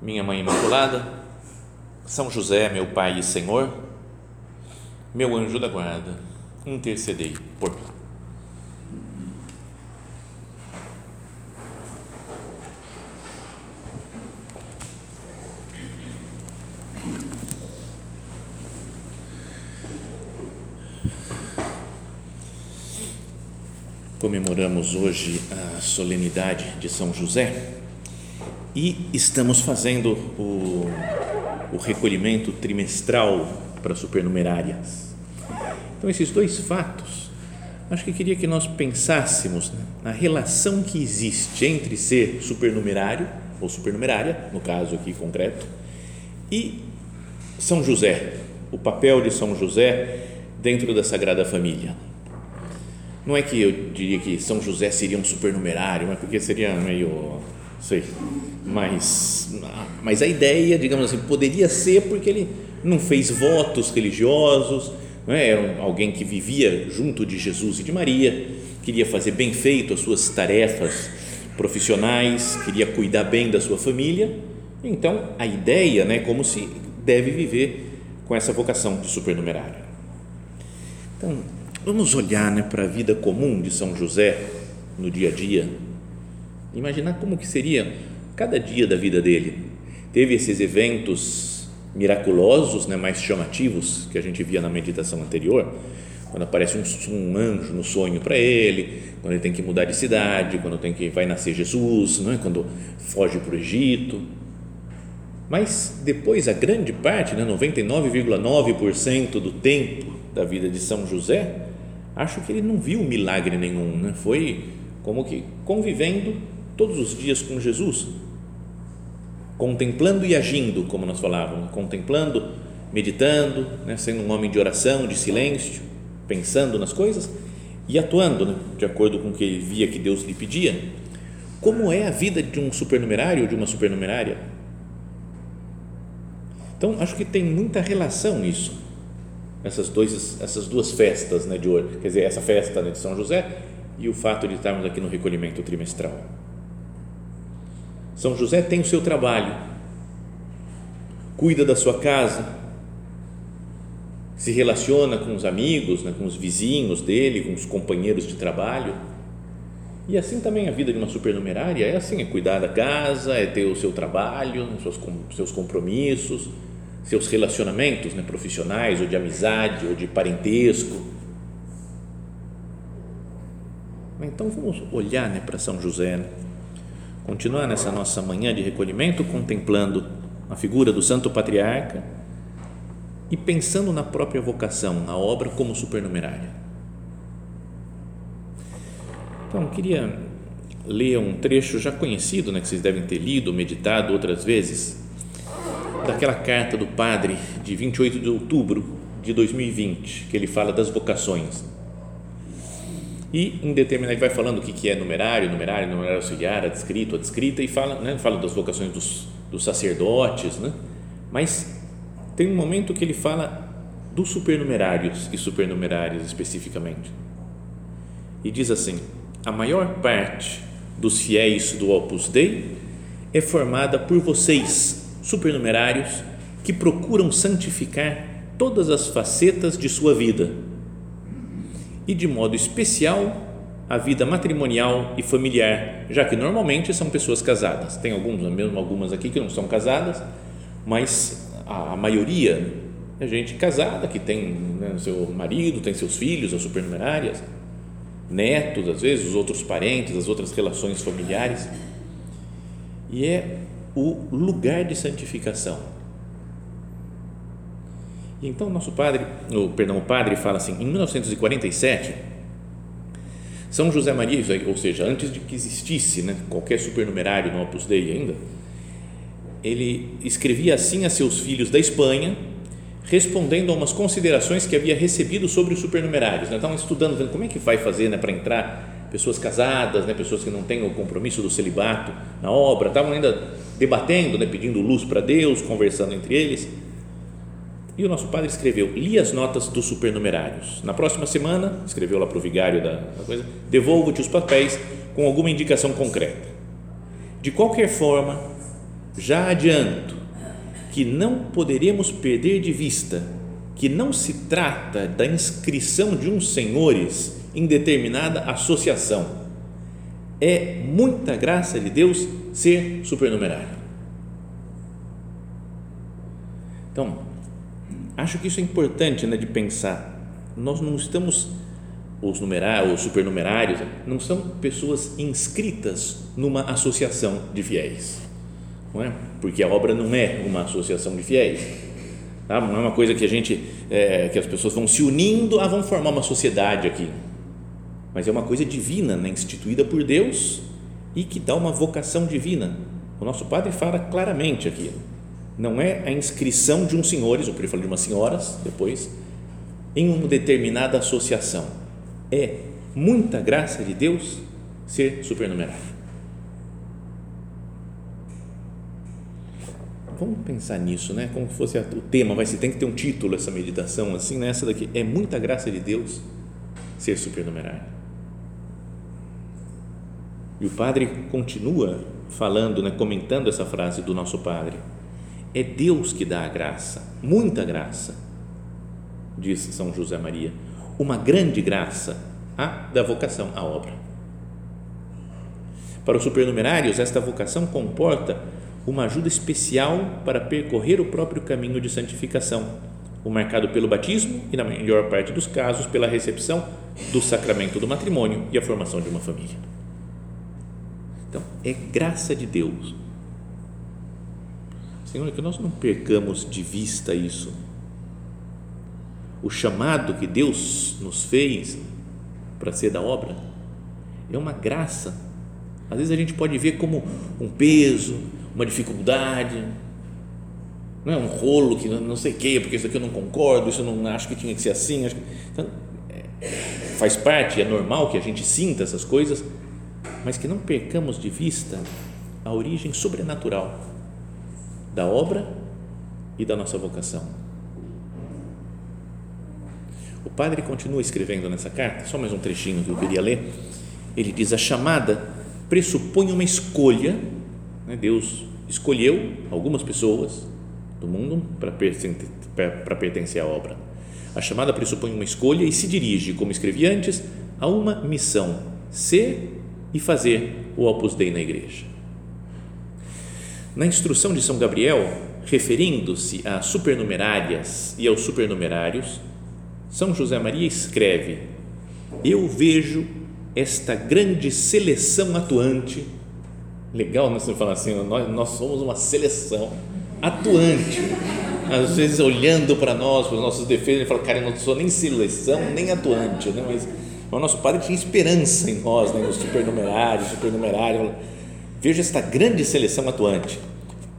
minha Mãe Imaculada, São José, meu Pai e Senhor, meu anjo da guarda, intercedei por mim. Comemoramos hoje a solenidade de São José e estamos fazendo o, o recolhimento trimestral para supernumerárias. Então, esses dois fatos, acho que queria que nós pensássemos na relação que existe entre ser supernumerário ou supernumerária, no caso aqui concreto, e São José, o papel de São José dentro da Sagrada Família. Não é que eu diria que São José seria um supernumerário, mas porque seria meio sei, mas, mas a ideia, digamos assim, poderia ser porque ele não fez votos religiosos, não é? era alguém que vivia junto de Jesus e de Maria, queria fazer bem feito as suas tarefas profissionais, queria cuidar bem da sua família. Então, a ideia, né, como se deve viver com essa vocação de supernumerário. Então, vamos olhar né, para a vida comum de São José no dia a dia Imaginar como que seria cada dia da vida dele. Teve esses eventos miraculosos, né, mais chamativos que a gente via na meditação anterior, quando aparece um, um anjo no sonho para ele, quando ele tem que mudar de cidade, quando tem que vai nascer Jesus, não é? Quando foge para o Egito. Mas depois a grande parte, né, 99,9% do tempo da vida de São José, acho que ele não viu milagre nenhum, né? Foi como que convivendo todos os dias com Jesus, contemplando e agindo, como nós falávamos, contemplando, meditando, né, sendo um homem de oração, de silêncio, pensando nas coisas e atuando né, de acordo com o que ele via que Deus lhe pedia. Como é a vida de um supernumerário ou de uma supernumerária? Então, acho que tem muita relação isso, essas, dois, essas duas festas né, de hoje, quer dizer, essa festa né, de São José e o fato de estarmos aqui no recolhimento trimestral. São José tem o seu trabalho, cuida da sua casa, se relaciona com os amigos, né, com os vizinhos dele, com os companheiros de trabalho. E assim também a vida de uma supernumerária é assim: é cuidar da casa, é ter o seu trabalho, seus, seus compromissos, seus relacionamentos né, profissionais, ou de amizade, ou de parentesco. Então vamos olhar né, para São José. Né? Continuar nessa nossa manhã de recolhimento contemplando a figura do Santo Patriarca e pensando na própria vocação, na obra como supernumerária. Então, queria ler um trecho já conhecido, né, que vocês devem ter lido, meditado outras vezes, daquela carta do padre de 28 de outubro de 2020, que ele fala das vocações e em determinado vai falando o que, que é numerário, numerário, numerário auxiliar, adscrito, adscrita e fala, né, fala das vocações dos, dos sacerdotes, né? mas tem um momento que ele fala dos supernumerários e supernumerárias especificamente e diz assim, a maior parte dos fiéis do Opus Dei é formada por vocês, supernumerários, que procuram santificar todas as facetas de sua vida e, de modo especial, a vida matrimonial e familiar, já que normalmente são pessoas casadas. Tem alguns, mesmo algumas aqui que não são casadas, mas a, maioria é gente casada que tem né, seu marido, tem seus filhos, as supernumerárias, netos, às vezes, os outros parentes, as outras relações familiares. E é o lugar de santificação e então nosso padre, o perdão, o padre fala assim, em 1947, São José Maria, ou seja, antes de que existisse né, qualquer supernumerário no Opus Dei ainda, ele escrevia assim a seus filhos da Espanha, respondendo a umas considerações que havia recebido sobre os supernumerários. Né? Estavam estudando, vendo como é que vai fazer né, para entrar pessoas casadas, né, pessoas que não têm o compromisso do celibato na obra, estavam ainda debatendo, né, pedindo luz para Deus, conversando entre eles. E o nosso padre escreveu, li as notas dos supernumerários. Na próxima semana, escreveu lá para o vigário da, da coisa, devolvo-te os papéis com alguma indicação concreta. De qualquer forma, já adianto que não poderemos perder de vista que não se trata da inscrição de uns senhores em determinada associação. É muita graça de Deus ser supernumerário. Então, acho que isso é importante né, de pensar. Nós não estamos, os, numerários, os supernumerários, não são pessoas inscritas numa associação de fiéis não é? Porque a obra não é uma associação de fiéis, tá? não é uma coisa que a gente, é, que as pessoas vão se unindo, ah, vão formar uma sociedade aqui, mas é uma coisa divina, né? instituída por Deus e que dá uma vocação divina. O nosso padre fala claramente aqui, não é a inscrição de uns senhores, ou por falar de umas senhoras depois, em uma determinada associação. É muita graça de Deus ser supernumerário. vamos pensar nisso, né? Como fosse o tema, vai se tem que ter um título essa meditação assim, nessa né? daqui é muita graça de Deus ser supernumerário. E o padre continua falando, né, comentando essa frase do nosso padre. É Deus que dá a graça, muita graça, disse São José Maria, uma grande graça a da vocação à obra. Para os supernumerários, esta vocação comporta uma ajuda especial para percorrer o próprio caminho de santificação, o marcado pelo batismo e, na maior parte dos casos, pela recepção do sacramento do matrimônio e a formação de uma família. Então, é graça de Deus. Senhor, que nós não percamos de vista isso. O chamado que Deus nos fez para ser da obra é uma graça. Às vezes a gente pode ver como um peso, uma dificuldade, não é um rolo que não sei o que, porque isso aqui eu não concordo, isso eu não acho que tinha que ser assim. Que, então, é, faz parte, é normal que a gente sinta essas coisas, mas que não percamos de vista a origem sobrenatural da obra e da nossa vocação. O padre continua escrevendo nessa carta, só mais um trechinho que eu queria ler. Ele diz: a chamada pressupõe uma escolha, né? Deus escolheu algumas pessoas do mundo para pertencer à obra. A chamada pressupõe uma escolha e se dirige, como escrevi antes, a uma missão: ser e fazer o Opus Dei na igreja. Na instrução de São Gabriel, referindo-se às supernumerárias e aos supernumerários, São José Maria escreve: Eu vejo esta grande seleção atuante legal né, você falar assim, nós, nós somos uma seleção atuante. Às vezes olhando para nós, para os nossos defeitos, ele fala, cara, eu não sou nem seleção, nem atuante, né? mas o nosso padre tinha esperança em nós, né? nos supernumerários, supernumerários. Veja esta grande seleção atuante,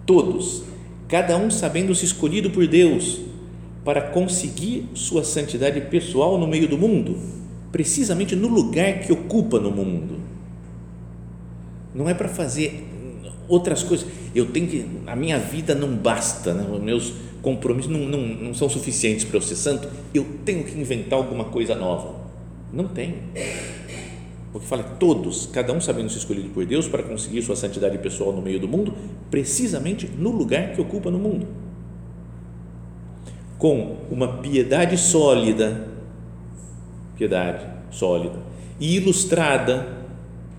todos, cada um sabendo-se escolhido por Deus para conseguir sua santidade pessoal no meio do mundo, precisamente no lugar que ocupa no mundo não é para fazer outras coisas. Eu tenho que, a minha vida não basta, né? os meus compromissos não, não, não são suficientes para eu ser santo, eu tenho que inventar alguma coisa nova. Não tem. Porque fala todos, cada um sabendo ser escolhido por Deus para conseguir sua santidade pessoal no meio do mundo, precisamente no lugar que ocupa no mundo. Com uma piedade sólida, piedade sólida e ilustrada,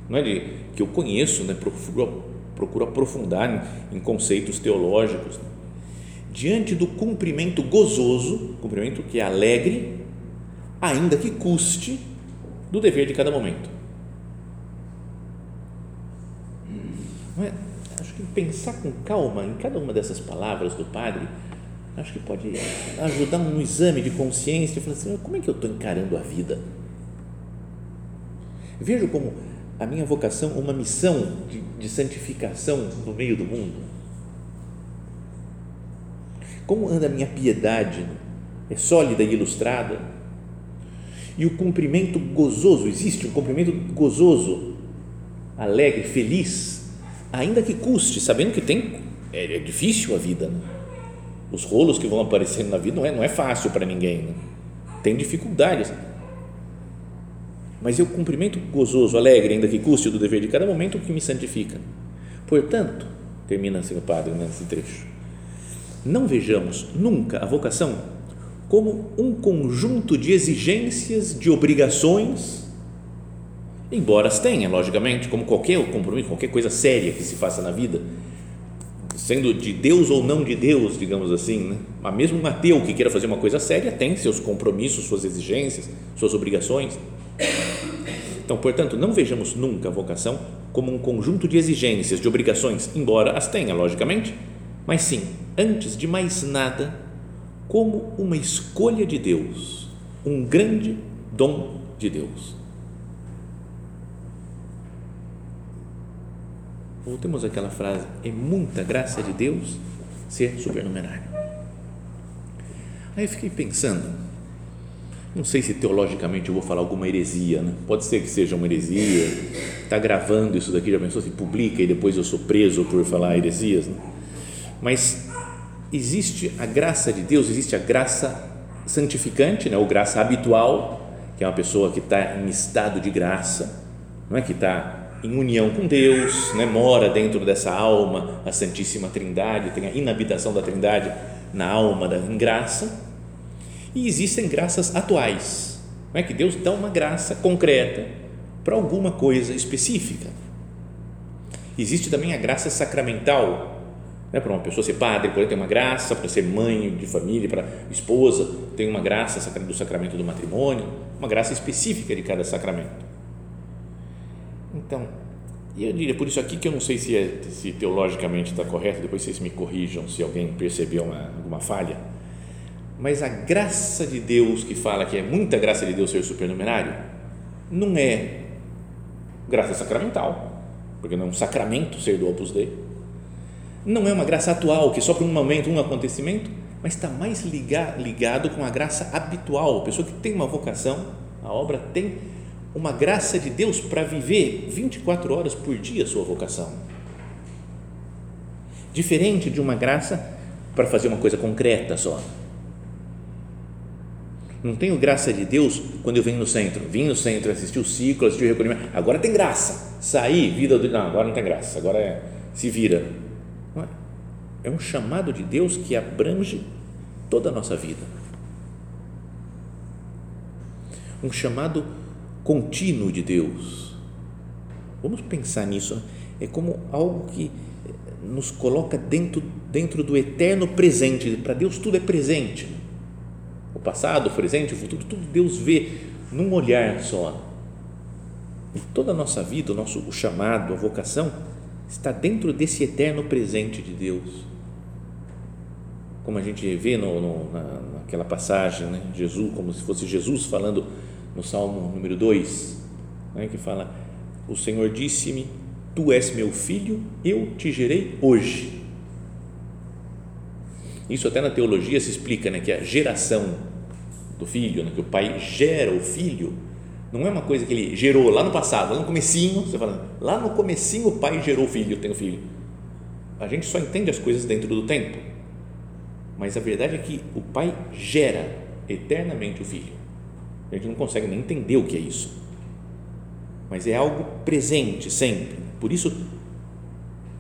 não é de que eu conheço, né, procuro, procuro aprofundar em, em conceitos teológicos, né? diante do cumprimento gozoso, cumprimento que é alegre, ainda que custe, do dever de cada momento. É? Acho que pensar com calma em cada uma dessas palavras do Padre, acho que pode ajudar no exame de consciência e falar assim, como é que eu estou encarando a vida? Vejo como a minha vocação uma missão de, de santificação no meio do mundo? Como anda a minha piedade? É sólida e ilustrada? E o cumprimento gozoso, existe um cumprimento gozoso, alegre, feliz, ainda que custe, sabendo que tem, é, é difícil a vida, né? os rolos que vão aparecendo na vida não é, não é fácil para ninguém, né? tem dificuldades, mas eu cumprimento gozoso, alegre, ainda que custe do dever de cada momento, o que me santifica. Portanto, termina assim o padre nesse trecho, não vejamos nunca a vocação como um conjunto de exigências, de obrigações, embora as tenha, logicamente, como qualquer compromisso, qualquer coisa séria que se faça na vida, sendo de Deus ou não de Deus, digamos assim, né? mas mesmo um ateu que queira fazer uma coisa séria tem seus compromissos, suas exigências, suas obrigações. Então, portanto, não vejamos nunca a vocação como um conjunto de exigências, de obrigações, embora as tenha, logicamente, mas sim, antes de mais nada, como uma escolha de Deus, um grande dom de Deus. Voltemos àquela frase: é muita graça de Deus ser supernumerário. Aí eu fiquei pensando, não sei se teologicamente eu vou falar alguma heresia, né? pode ser que seja uma heresia, está gravando isso daqui, já pensou se publica e depois eu sou preso por falar heresias, né? mas existe a graça de Deus, existe a graça santificante, né, ou graça habitual, que é uma pessoa que está em estado de graça, não é que está em união com Deus, né, mora dentro dessa alma, a Santíssima Trindade, tem a inabitação da Trindade na alma, da, em graça, e existem graças atuais, não é que Deus dá uma graça concreta para alguma coisa específica. Existe também a graça sacramental, né, para uma pessoa ser padre, por tem uma graça, para ser mãe de família, para esposa, tem uma graça do sacramento do matrimônio, uma graça específica de cada sacramento. Então, eu diria por isso aqui que eu não sei se, é, se teologicamente está correto, depois vocês me corrijam se alguém percebeu uma, alguma falha, mas a graça de Deus que fala que é muita graça de Deus ser supernumerário, não é graça sacramental, porque não é um sacramento ser do Opus Dei, não é uma graça atual, que só por um momento, um acontecimento, mas está mais ligado, ligado com a graça habitual. A pessoa que tem uma vocação, a obra tem uma graça de Deus para viver 24 horas por dia a sua vocação. Diferente de uma graça para fazer uma coisa concreta só. Não tenho graça de Deus quando eu venho no centro. Vim no centro, assisti o ciclo, assisti o recolhimento. Agora tem graça. Saí, vida do. Não, agora não tem graça. Agora é, se vira é um chamado de Deus que abrange toda a nossa vida. Um chamado contínuo de Deus. Vamos pensar nisso. É como algo que nos coloca dentro, dentro do eterno presente. Para Deus tudo é presente. O passado, o presente, o futuro, tudo Deus vê num olhar só. E toda a nossa vida, o nosso o chamado, a vocação, está dentro desse eterno presente de Deus como a gente vê no, no, na, naquela passagem, né? Jesus, como se fosse Jesus falando no Salmo número 2, né? que fala: O Senhor disse-me, Tu és meu filho, eu te gerei hoje. Isso até na teologia se explica, né? que a geração do filho, né? que o pai gera o filho, não é uma coisa que ele gerou lá no passado, lá no comecinho, você fala, lá no comecinho o pai gerou o filho, tem o filho. A gente só entende as coisas dentro do tempo mas a verdade é que o Pai gera eternamente o Filho. A gente não consegue nem entender o que é isso. Mas é algo presente sempre. Por isso,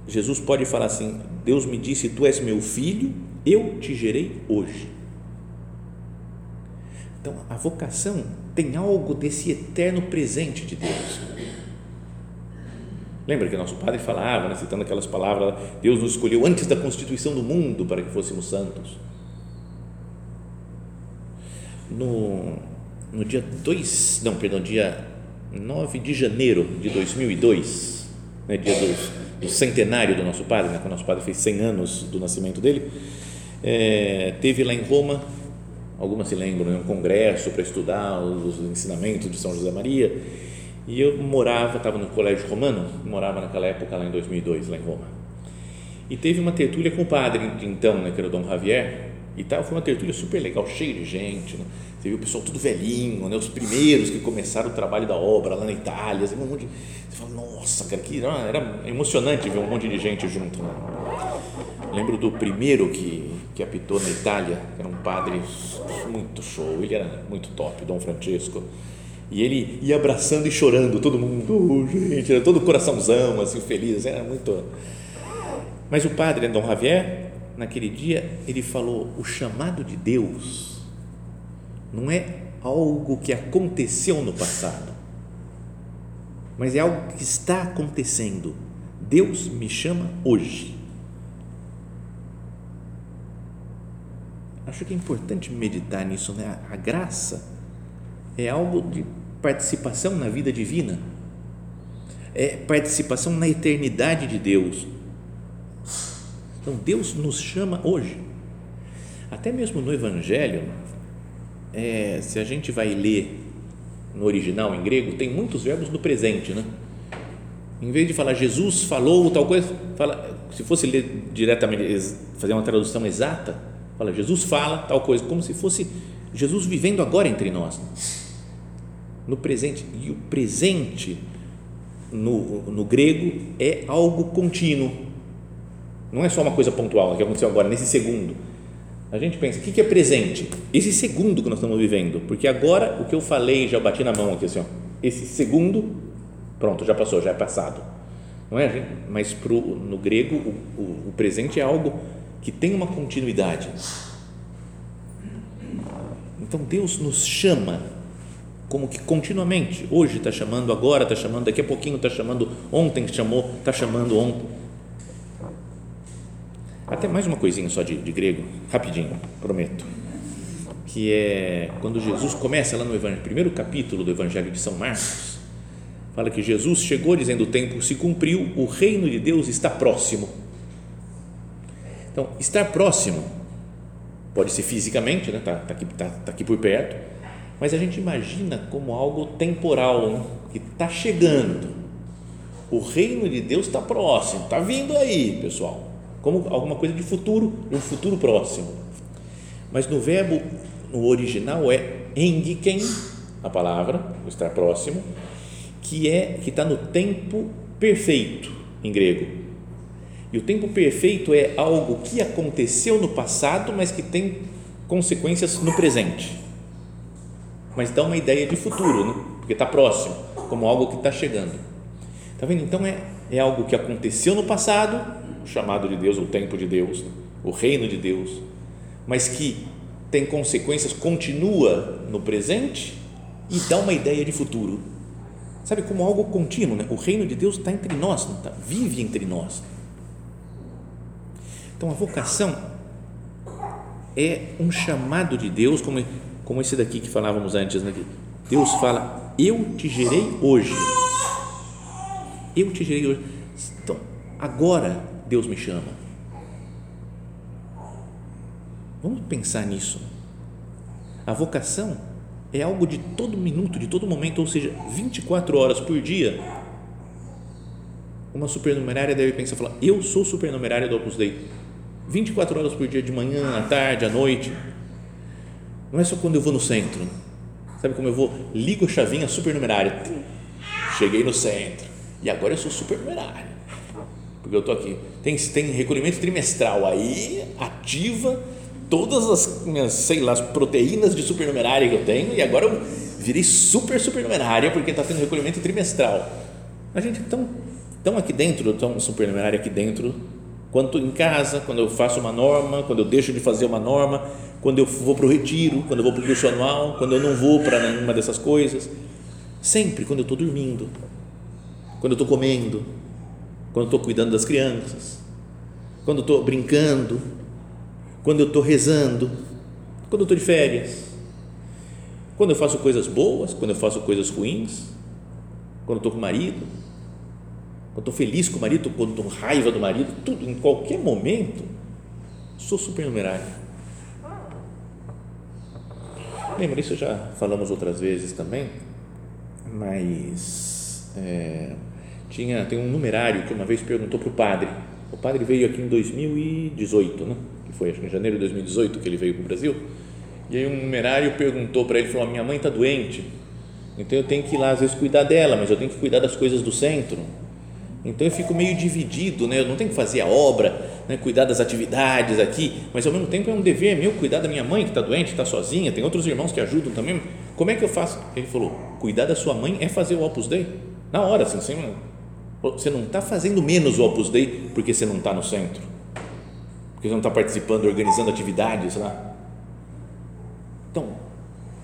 Jesus pode falar assim: Deus me disse, Tu és meu filho, eu te gerei hoje. Então, a vocação tem algo desse eterno presente de Deus. Lembra que nosso padre falava, né, citando aquelas palavras, Deus nos escolheu antes da constituição do mundo para que fôssemos santos. No, no dia 2, não, perdão, dia 9 de janeiro de 2002, né, dia do, centenário do nosso padre, né, quando nosso padre fez 100 anos do nascimento dele, é, teve lá em Roma, algumas se lembram, né, um congresso para estudar os ensinamentos de São José Maria e eu morava, estava no colégio romano, morava naquela época lá em 2002, lá em Roma. E teve uma tertúlia com o padre, então, né, que era o Dom Javier, E tal, foi uma tertúlia super legal, cheio de gente. Né? Você viu o pessoal tudo velhinho, né? os primeiros que começaram o trabalho da obra lá na Itália. Assim, um monte de, você fala, nossa, cara, que, era emocionante ver um monte de gente junto. Né? Lembro do primeiro que, que apitou na Itália, era um padre muito show, ele era muito top, Dom Francesco. E ele ia abraçando e chorando, todo mundo, oh, gente, era todo coraçãozão, assim, feliz, era muito. Mas o padre, Dom Javier, naquele dia, ele falou: o chamado de Deus não é algo que aconteceu no passado, mas é algo que está acontecendo. Deus me chama hoje. Acho que é importante meditar nisso, né? A graça é algo de participação na vida divina, é participação na eternidade de Deus. Então Deus nos chama hoje. Até mesmo no Evangelho, é, se a gente vai ler no original em grego, tem muitos verbos no presente, né? Em vez de falar Jesus falou tal coisa, fala, se fosse ler diretamente, fazer uma tradução exata, Fala, Jesus fala tal coisa, como se fosse Jesus vivendo agora entre nós. No presente. E o presente, no, no grego, é algo contínuo. Não é só uma coisa pontual que aconteceu agora, nesse segundo. A gente pensa, o que é presente? Esse segundo que nós estamos vivendo. Porque agora, o que eu falei, já bati na mão aqui, assim, ó, esse segundo, pronto, já passou, já é passado. Não é? Mas pro, no grego, o, o, o presente é algo que tem uma continuidade. Então Deus nos chama como que continuamente, hoje está chamando, agora está chamando, daqui a pouquinho está chamando, ontem chamou, está chamando ontem. Até mais uma coisinha só de, de grego, rapidinho, prometo. Que é quando Jesus começa lá no evangelho, primeiro capítulo do Evangelho de São Marcos, fala que Jesus chegou dizendo: o tempo se cumpriu, o reino de Deus está próximo então, estar próximo pode ser fisicamente, né? Tá, tá aqui, tá, tá aqui por perto, mas a gente imagina como algo temporal, né? que está chegando. O reino de Deus está próximo, está vindo aí, pessoal. Como alguma coisa de futuro, um futuro próximo. Mas no verbo, no original é engiken, a palavra, estar próximo, que é que está no tempo perfeito em grego e o tempo perfeito é algo que aconteceu no passado, mas que tem consequências no presente. Mas dá uma ideia de futuro, né? porque está próximo, como algo que está chegando. Está vendo? Então é, é algo que aconteceu no passado, chamado de Deus, o tempo de Deus, né? o reino de Deus, mas que tem consequências, continua no presente e dá uma ideia de futuro. Sabe, como algo contínuo, né? o reino de Deus está entre nós, tá? vive entre nós. Então a vocação é um chamado de Deus, como, como esse daqui que falávamos antes. Né? Deus fala: Eu te gerei hoje. Eu te gerei hoje. Então, agora Deus me chama. Vamos pensar nisso. A vocação é algo de todo minuto, de todo momento, ou seja, 24 horas por dia. Uma supernumerária deve pensar, falar, eu sou supernumerária do Opus Dei 24 horas por dia, de manhã, à tarde, à noite. Não é só quando eu vou no centro. Sabe como eu vou? Ligo a chavinha supernumerária. Cheguei no centro. E agora eu sou supernumerário. Porque eu estou aqui. Tem, tem recolhimento trimestral. Aí ativa todas as minhas, sei lá, as proteínas de supernumerária que eu tenho. E agora eu virei super supernumerária porque está tendo recolhimento trimestral. A gente tão, tão aqui dentro, tão supernumerário aqui dentro quanto em casa, quando eu faço uma norma, quando eu deixo de fazer uma norma, quando eu vou para o retiro, quando eu vou para o curso anual, quando eu não vou para nenhuma dessas coisas. Sempre quando eu estou dormindo, quando eu estou comendo, quando estou cuidando das crianças, quando estou brincando, quando eu estou rezando, quando estou de férias, quando eu faço coisas boas, quando eu faço coisas ruins, quando estou com o marido, quando estou feliz com o marido, quando estou com raiva do marido, tudo, em qualquer momento, sou supernumerário. Lembra, isso já falamos outras vezes também, mas é, tinha, tem um numerário que uma vez perguntou para o padre, o padre veio aqui em 2018, né? que foi acho que em janeiro de 2018 que ele veio para o Brasil, e aí um numerário perguntou para ele, falou, minha mãe está doente, então eu tenho que ir lá às vezes cuidar dela, mas eu tenho que cuidar das coisas do centro. Então eu fico meio dividido, né? Eu não tenho que fazer a obra, né? cuidar das atividades aqui, mas ao mesmo tempo é um dever meu cuidar da minha mãe que está doente, está sozinha, tem outros irmãos que ajudam também. Como é que eu faço? Ele falou: cuidar da sua mãe é fazer o Opus Dei. Na hora, assim, você não está fazendo menos o Opus Dei porque você não está no centro, porque você não está participando, organizando atividades lá. Então,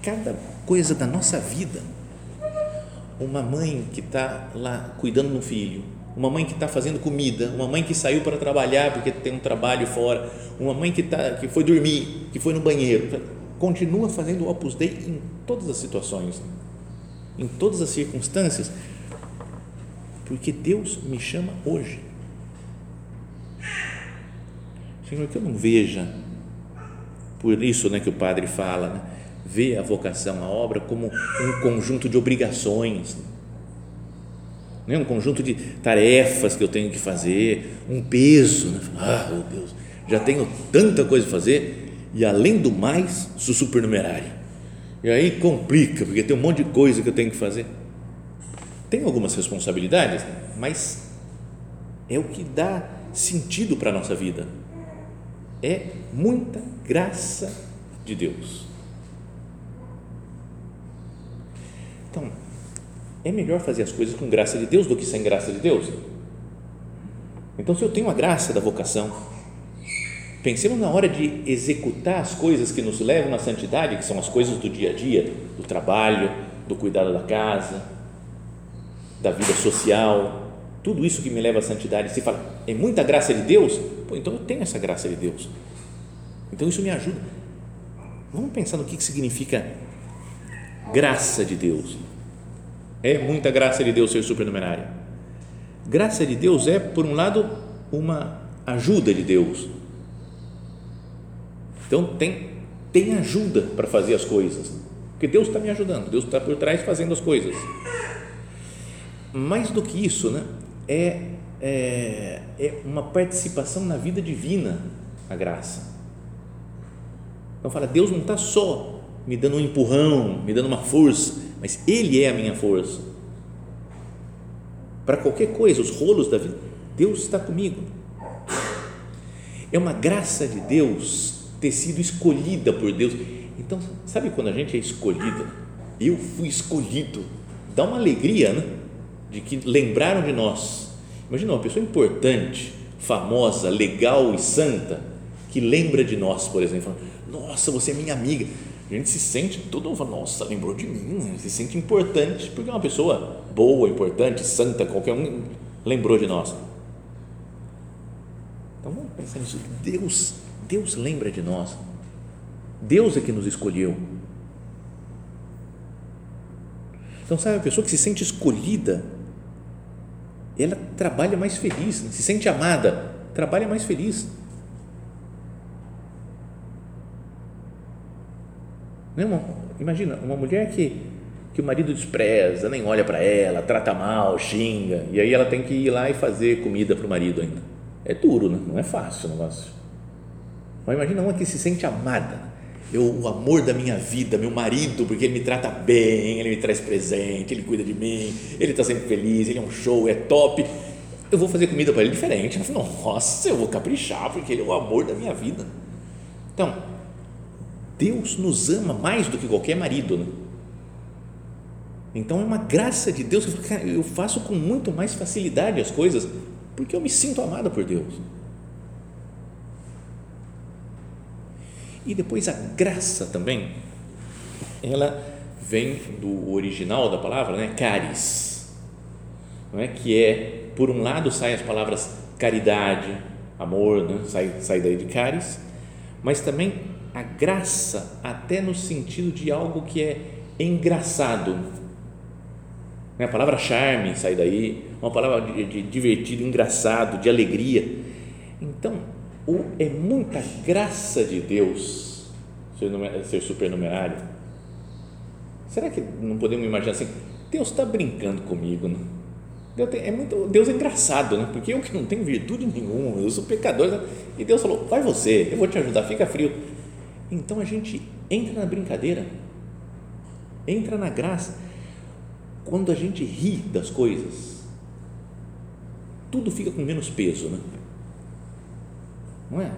cada coisa da nossa vida, uma mãe que está lá cuidando do filho, uma mãe que está fazendo comida, uma mãe que saiu para trabalhar porque tem um trabalho fora, uma mãe que, tá, que foi dormir, que foi no banheiro, continua fazendo o Opus Dei em todas as situações, em todas as circunstâncias, porque Deus me chama hoje. Senhor, que eu não veja, por isso né, que o padre fala, né, vê a vocação, a obra como um conjunto de obrigações, né? um conjunto de tarefas que eu tenho que fazer, um peso. Né? Ah, meu Deus, já tenho tanta coisa a fazer e, além do mais, sou supernumerário. E aí complica, porque tem um monte de coisa que eu tenho que fazer. Tem algumas responsabilidades, mas é o que dá sentido para a nossa vida. É muita graça de Deus. Então, é melhor fazer as coisas com graça de Deus do que sem graça de Deus. Então, se eu tenho a graça da vocação, pensemos na hora de executar as coisas que nos levam à santidade, que são as coisas do dia a dia, do trabalho, do cuidado da casa, da vida social, tudo isso que me leva à santidade. Se fala, é muita graça de Deus? Pô, então eu tenho essa graça de Deus. Então isso me ajuda. Vamos pensar no que significa graça de Deus. É muita graça de Deus ser supernumerário. Graça de Deus é, por um lado, uma ajuda de Deus. Então, tem, tem ajuda para fazer as coisas. Porque Deus está me ajudando, Deus está por trás fazendo as coisas. Mais do que isso, né? é, é, é uma participação na vida divina, a graça. Então, fala, Deus não está só me dando um empurrão, me dando uma força, mas Ele é a minha força. Para qualquer coisa, os rolos da vida, Deus está comigo. É uma graça de Deus ter sido escolhida por Deus. Então, sabe quando a gente é escolhido? Eu fui escolhido. Dá uma alegria, né? De que lembraram de nós. Imagina uma pessoa importante, famosa, legal e santa, que lembra de nós, por exemplo. Nossa, você é minha amiga a gente se sente todo mundo nossa, lembrou de mim, se sente importante, porque é uma pessoa boa, importante, santa, qualquer um lembrou de nós. Então vamos pensar nisso. Deus, Deus lembra de nós. Deus é que nos escolheu. Então, sabe, a pessoa que se sente escolhida, ela trabalha mais feliz, se sente amada, trabalha mais feliz Né, imagina, uma mulher que, que o marido despreza, nem olha para ela, trata mal, xinga, e aí ela tem que ir lá e fazer comida para o marido ainda. É duro, né? não é fácil o negócio. Mas imagina uma que se sente amada. Eu, o amor da minha vida, meu marido, porque ele me trata bem, ele me traz presente, ele cuida de mim, ele está sempre feliz, ele é um show, é top. Eu vou fazer comida para ele diferente. Nossa, eu vou caprichar, porque ele é o amor da minha vida. Então, Deus nos ama mais do que qualquer marido. Né? Então é uma graça de Deus. Eu faço com muito mais facilidade as coisas porque eu me sinto amada por Deus. E depois a graça também, ela vem do original da palavra, né? Caris, não é? Que é por um lado saem as palavras caridade, amor, né? sai, sai daí de caris, mas também a graça até no sentido de algo que é engraçado. Né, a palavra charme sai daí, uma palavra de, de divertido, engraçado, de alegria. Então, é muita graça de Deus ser, supernumerário. Será que não podemos imaginar assim? Deus está brincando comigo, não? Deus é muito, Deus é engraçado, né? Porque eu que não tenho virtude nenhuma, eu sou pecador, né? e Deus falou: vai você, eu vou te ajudar, fica frio. Então a gente entra na brincadeira, entra na graça. Quando a gente ri das coisas, tudo fica com menos peso, né? Não é?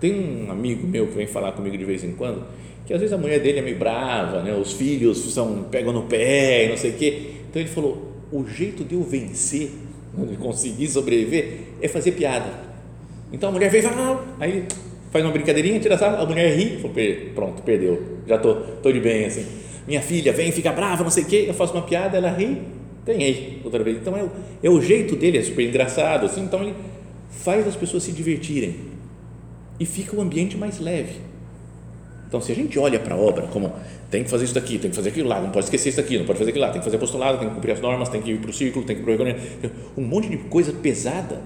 Tem um amigo meu que vem falar comigo de vez em quando, que às vezes a mulher dele é meio brava, né? os filhos são, pegam no pé não sei o quê. Então ele falou: o jeito de eu vencer, de conseguir sobreviver, é fazer piada. Então a mulher vem e fala, aí faz uma brincadeirinha, tira a a mulher ri, pronto, perdeu, já tô, tô de bem assim. Minha filha vem, fica brava, não sei o quê, eu faço uma piada, ela ri, ganhei outra vez. Então é é o jeito dele, é super engraçado, assim, então ele faz as pessoas se divertirem e fica o ambiente mais leve. Então, se a gente olha para a obra como tem que fazer isso daqui, tem que fazer aquilo lá, não pode esquecer isso aqui, não pode fazer aquilo lá, tem que fazer apostolado, tem que cumprir as normas, tem que ir para o círculo, tem que ir para o um monte de coisa pesada.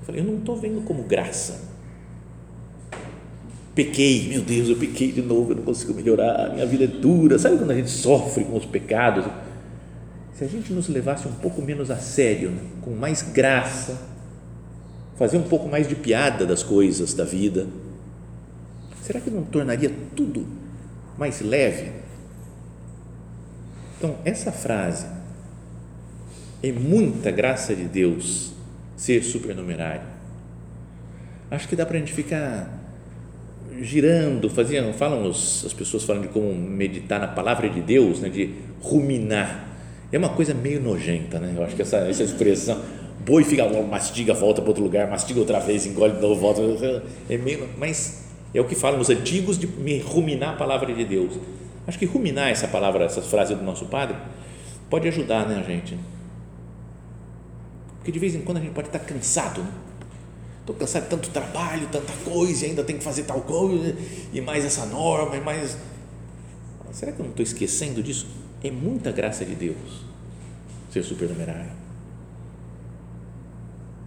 Eu falei, eu não estou vendo como graça. Pequei, meu Deus, eu pequei de novo, eu não consigo melhorar, minha vida é dura. Sabe quando a gente sofre com os pecados? Se a gente nos levasse um pouco menos a sério, né? com mais graça, fazer um pouco mais de piada das coisas da vida, será que não tornaria tudo mais leve? Então, essa frase é muita graça de Deus ser supernumerário. Acho que dá para a gente ficar girando, faziam, falam os, as pessoas falam de como meditar na palavra de Deus, né, de ruminar. É uma coisa meio nojenta, né? Eu acho que essa, essa expressão, boi fica, mastiga, volta para outro lugar, mastiga outra vez, engole de novo, volta. É meio, mas é o que falam os antigos de ruminar a palavra de Deus. Acho que ruminar essa palavra, essa frase do nosso padre, pode ajudar, né, a gente? Porque de vez em quando a gente pode estar cansado, né? Estou cansado de tanto trabalho, tanta coisa, e ainda tem que fazer tal coisa, e mais essa norma, e mais. Será que eu não estou esquecendo disso? É muita graça de Deus ser supernumerário.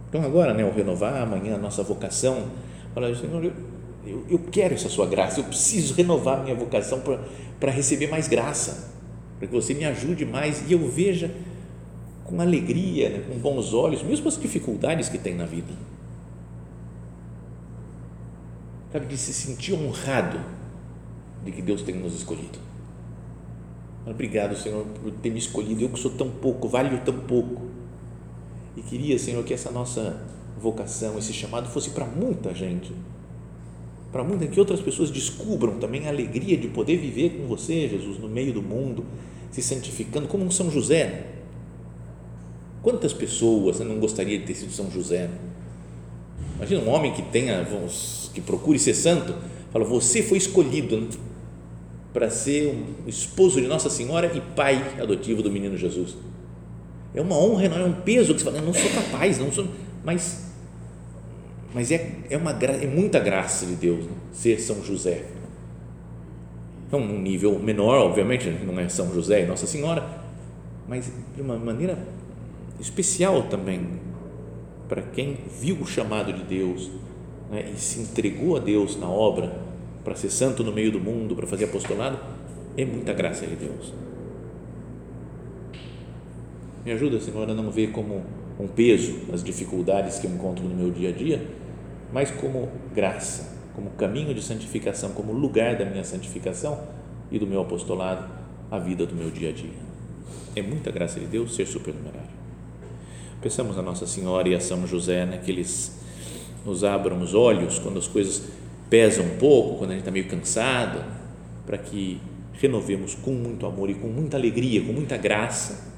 Então, agora, né, o renovar amanhã a nossa vocação, falar, Senhor, eu, eu, eu quero essa sua graça, eu preciso renovar minha vocação para receber mais graça, para que você me ajude mais e eu veja com alegria, né, com bons olhos, mesmo as dificuldades que tem na vida sabe, de se sentir honrado de que Deus tenha nos escolhido. Obrigado, Senhor, por ter me escolhido. Eu que sou tão pouco, valho tão pouco. E queria, Senhor, que essa nossa vocação, esse chamado fosse para muita gente. Para muita, que outras pessoas descubram também a alegria de poder viver com você, Jesus, no meio do mundo, se santificando, como um São José. Quantas pessoas não gostariam de ter sido São José? Imagina um homem que tenha, que procure ser santo, fala, você foi escolhido né, para ser um esposo de Nossa Senhora e pai adotivo do menino Jesus. É uma honra, não é um peso que você fala, não sou capaz, não sou, mas mas é, é, uma, é muita graça de Deus né, ser São José. É um nível menor, obviamente, não é São José e Nossa Senhora, mas de uma maneira especial também para quem viu o chamado de Deus né, e se entregou a Deus na obra para ser santo no meio do mundo, para fazer apostolado, é muita graça de Deus. Me ajuda, Senhor, a não ver como um peso as dificuldades que eu encontro no meu dia a dia, mas como graça, como caminho de santificação, como lugar da minha santificação e do meu apostolado, a vida do meu dia a dia. É muita graça de Deus ser supernumerário. Pensamos a Nossa Senhora e a São José, né, que eles nos abram os olhos quando as coisas pesam um pouco, quando a gente está meio cansado, para que renovemos com muito amor e com muita alegria, com muita graça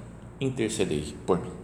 intercedei por mim.